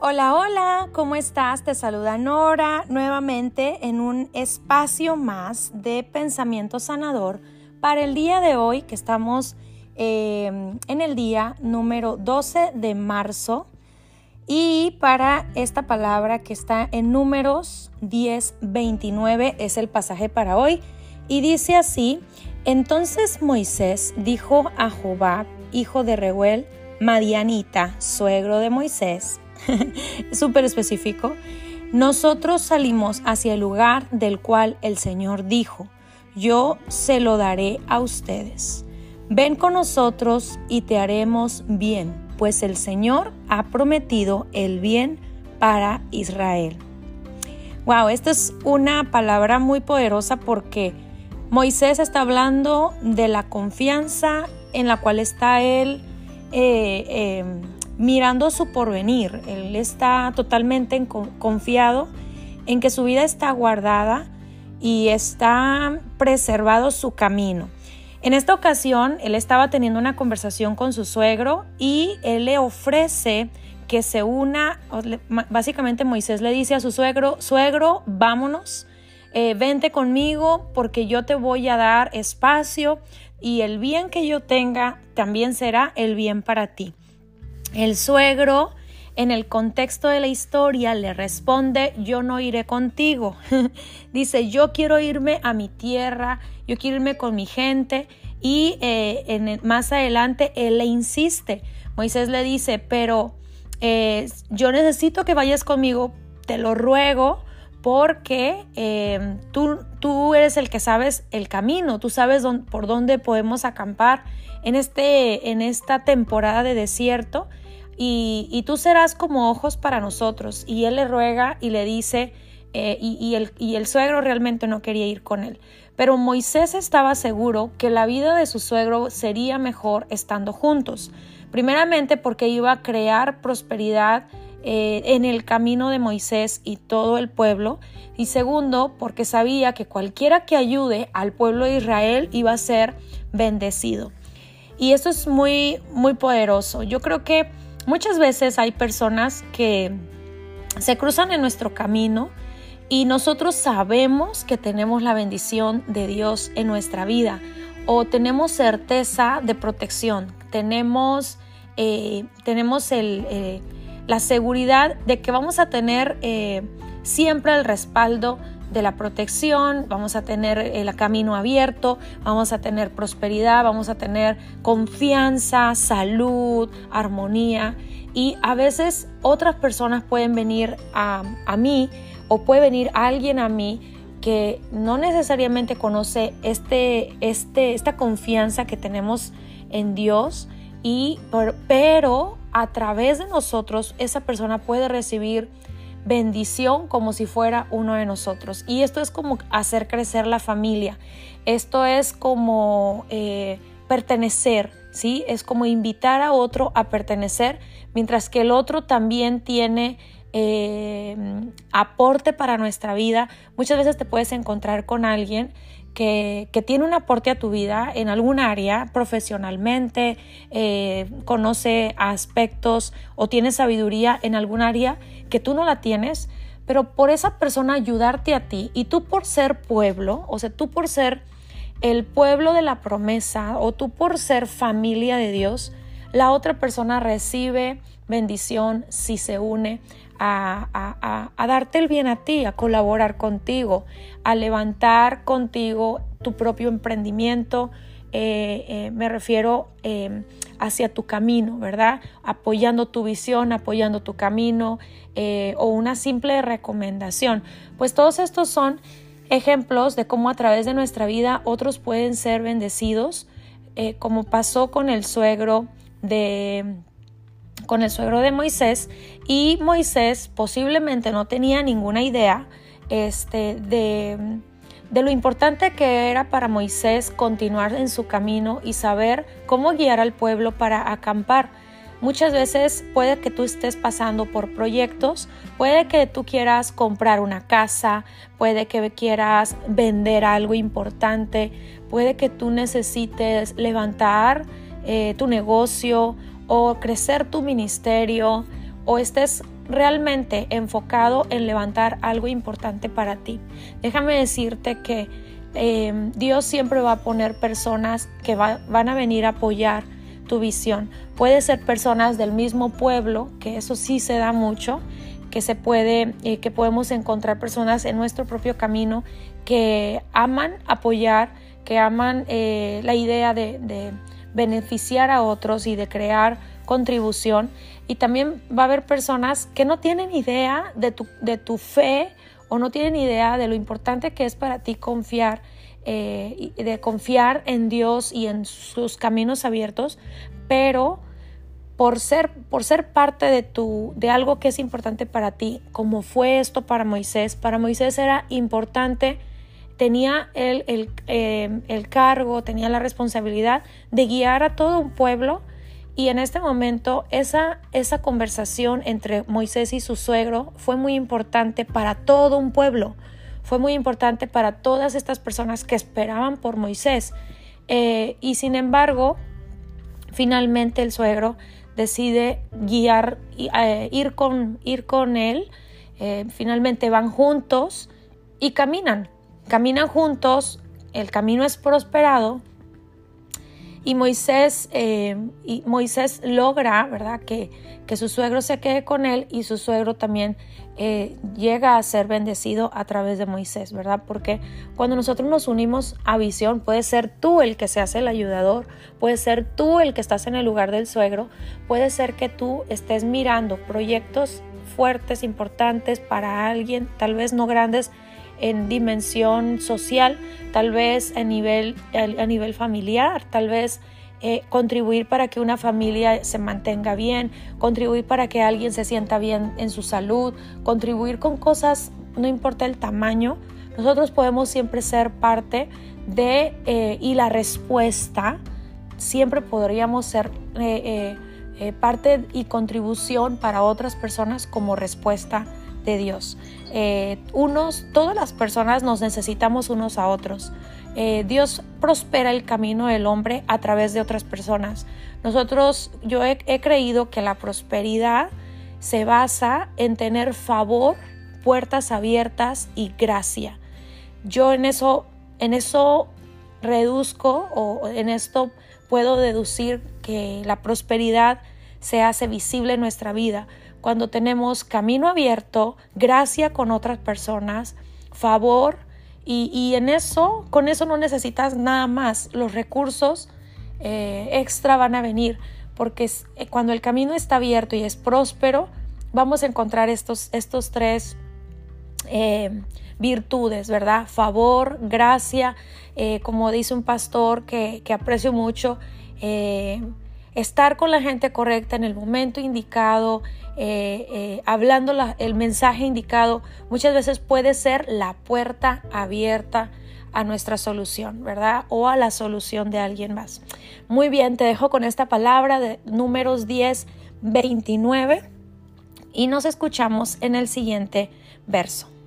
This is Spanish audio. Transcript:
Hola, hola, ¿cómo estás? Te saluda Nora nuevamente en un espacio más de pensamiento sanador para el día de hoy que estamos eh, en el día número 12 de marzo y para esta palabra que está en números 10, 29 es el pasaje para hoy y dice así, entonces Moisés dijo a Jobab, hijo de Reuel, Madianita, suegro de Moisés, súper específico, nosotros salimos hacia el lugar del cual el Señor dijo, yo se lo daré a ustedes. Ven con nosotros y te haremos bien, pues el Señor ha prometido el bien para Israel. Wow, esta es una palabra muy poderosa porque Moisés está hablando de la confianza en la cual está él eh, eh, mirando su porvenir. Él está totalmente confiado en que su vida está guardada y está preservado su camino. En esta ocasión, él estaba teniendo una conversación con su suegro y él le ofrece que se una, básicamente Moisés le dice a su suegro, suegro, vámonos, eh, vente conmigo porque yo te voy a dar espacio y el bien que yo tenga también será el bien para ti. El suegro, en el contexto de la historia, le responde, yo no iré contigo. Dice, yo quiero irme a mi tierra, yo quiero irme con mi gente. Y eh, más adelante él le insiste. Moisés le dice, pero eh, yo necesito que vayas conmigo, te lo ruego, porque eh, tú, tú, eres el que sabes el camino, tú sabes por dónde podemos acampar en, este, en esta temporada de desierto y, tú serás como ojos para nosotros. Y él le ruega y le dice, eh, y, el, y el suegro realmente no quería ir con él. Pero Moisés estaba seguro que la vida de su suegro sería mejor estando juntos. Primeramente porque iba a crear prosperidad eh, en el camino de Moisés y todo el pueblo. Y segundo, porque sabía que cualquiera que ayude al pueblo de Israel iba a ser bendecido. Y eso es muy, muy poderoso. Yo creo que muchas veces hay personas que se cruzan en nuestro camino y nosotros sabemos que tenemos la bendición de Dios en nuestra vida o tenemos certeza de protección, tenemos, eh, tenemos eh, la seguridad de que vamos a tener eh, siempre el respaldo de la protección, vamos a tener el camino abierto, vamos a tener prosperidad, vamos a tener confianza, salud, armonía. Y a veces otras personas pueden venir a, a mí o puede venir alguien a mí que no necesariamente conoce este, este, esta confianza que tenemos en Dios, y, pero a través de nosotros esa persona puede recibir bendición como si fuera uno de nosotros. Y esto es como hacer crecer la familia. Esto es como eh, pertenecer, ¿sí? Es como invitar a otro a pertenecer, mientras que el otro también tiene eh, aporte para nuestra vida. Muchas veces te puedes encontrar con alguien que, tiene un aporte a tu vida en algún área, profesionalmente, eh, conoce aspectos o tiene sabiduría en algún área que tú no la tienes, pero por esa persona ayudarte a ti y tú por ser pueblo, o sea, tú por ser el pueblo de la promesa o tú por ser familia de Dios, la otra persona recibe bendición si se une a, darte el bien a ti, a colaborar contigo, a levantar contigo tu propio emprendimiento. Eh, eh, me refiero em, hacia tu camino, ¿verdad? Apoyando tu visión, apoyando tu camino eh, o una simple recomendación. Pues todos estos son ejemplos de cómo a través de nuestra vida otros pueden ser bendecidos, como pasó con el suegro de, con el suegro de Moisés y Moisés posiblemente no tenía ninguna idea este, de, de lo importante que era para Moisés continuar en su camino y saber cómo guiar al pueblo para acampar. Muchas veces puede que tú estés pasando por proyectos, puede que tú quieras comprar una casa, puede que quieras vender algo importante, puede que tú necesites levantar eh, tu negocio o crecer tu ministerio o estés realmente enfocado en levantar algo importante para ti. Déjame decirte que eh, Dios siempre va a poner personas que van a venir a apoyar tu visión. Puede ser personas del mismo pueblo, que eso sí se da mucho, que se puede, eh, que podemos encontrar personas en nuestro propio camino que aman apoyar, que aman eh, la idea de, beneficiar a otros y de crear contribución. Y también va a haber personas que no tienen idea de tu, de tu fe o no tienen idea de lo importante que es para ti confiar, eh, de confiar en Dios y en sus caminos abiertos, pero por ser, por ser parte de, tu, de algo que es importante para ti, como fue esto para Moisés, para Moisés era importante, tenía el, eh, el cargo, tenía la responsabilidad de guiar a todo un pueblo y en este momento esa, esa conversación entre Moisés y su suegro fue muy importante para todo un pueblo, fue muy importante para todas estas personas que esperaban por Moisés. Eh, y sin embargo, finalmente el suegro decide guiar, eh, ir, con, ir con él. Eh, finalmente van juntos y caminan. Caminan juntos, el camino es prosperado y Moisés, eh, Moisés logra, ¿verdad?, que, que, su suegro se quede con él y su suegro también llega a ser bendecido a través de Moisés, ¿verdad? Porque cuando nosotros nos unimos a visión, puede ser tú el que se hace el ayudador, puede ser tú el que estás en el lugar del suegro, puede ser que tú estés mirando proyectos fuertes, importantes para alguien, tal vez no grandes en dimensión social, tal vez a nivel, a nivel familiar, tal vez eh, contribuir para que una familia se mantenga bien, contribuir para que alguien se sienta bien en su salud, contribuir con cosas, no importa el tamaño, nosotros podemos siempre ser parte de eh, y la respuesta, siempre podríamos ser eh, parte y contribución para otras personas como respuesta de Dios. unos, todas las personas nos necesitamos unos a otros. Eh, Dios prospera el camino del hombre a través de otras personas. Nosotros, yo he, creído que la prosperidad se basa en tener favor, puertas abiertas y gracia. Yo en eso, en eso reduzco o en esto puedo deducir que la prosperidad se hace visible en nuestra vida cuando tenemos camino abierto, gracia con otras personas, favor, y, en eso, con eso no necesitas nada más. Los recursos eh, extra van a venir, porque eh, cuando el camino está abierto y es próspero, vamos a encontrar estos, estos tres eh, virtudes, ¿verdad? Favor, gracia, como dice un pastor que, que aprecio mucho, estar con la gente correcta en el momento indicado, eh, eh, hablando el mensaje indicado, muchas veces puede ser la puerta abierta a nuestra solución, ¿verdad? O a la solución de alguien más. Muy bien, te dejo con esta palabra de números 10, 29 y nos escuchamos en el siguiente verso.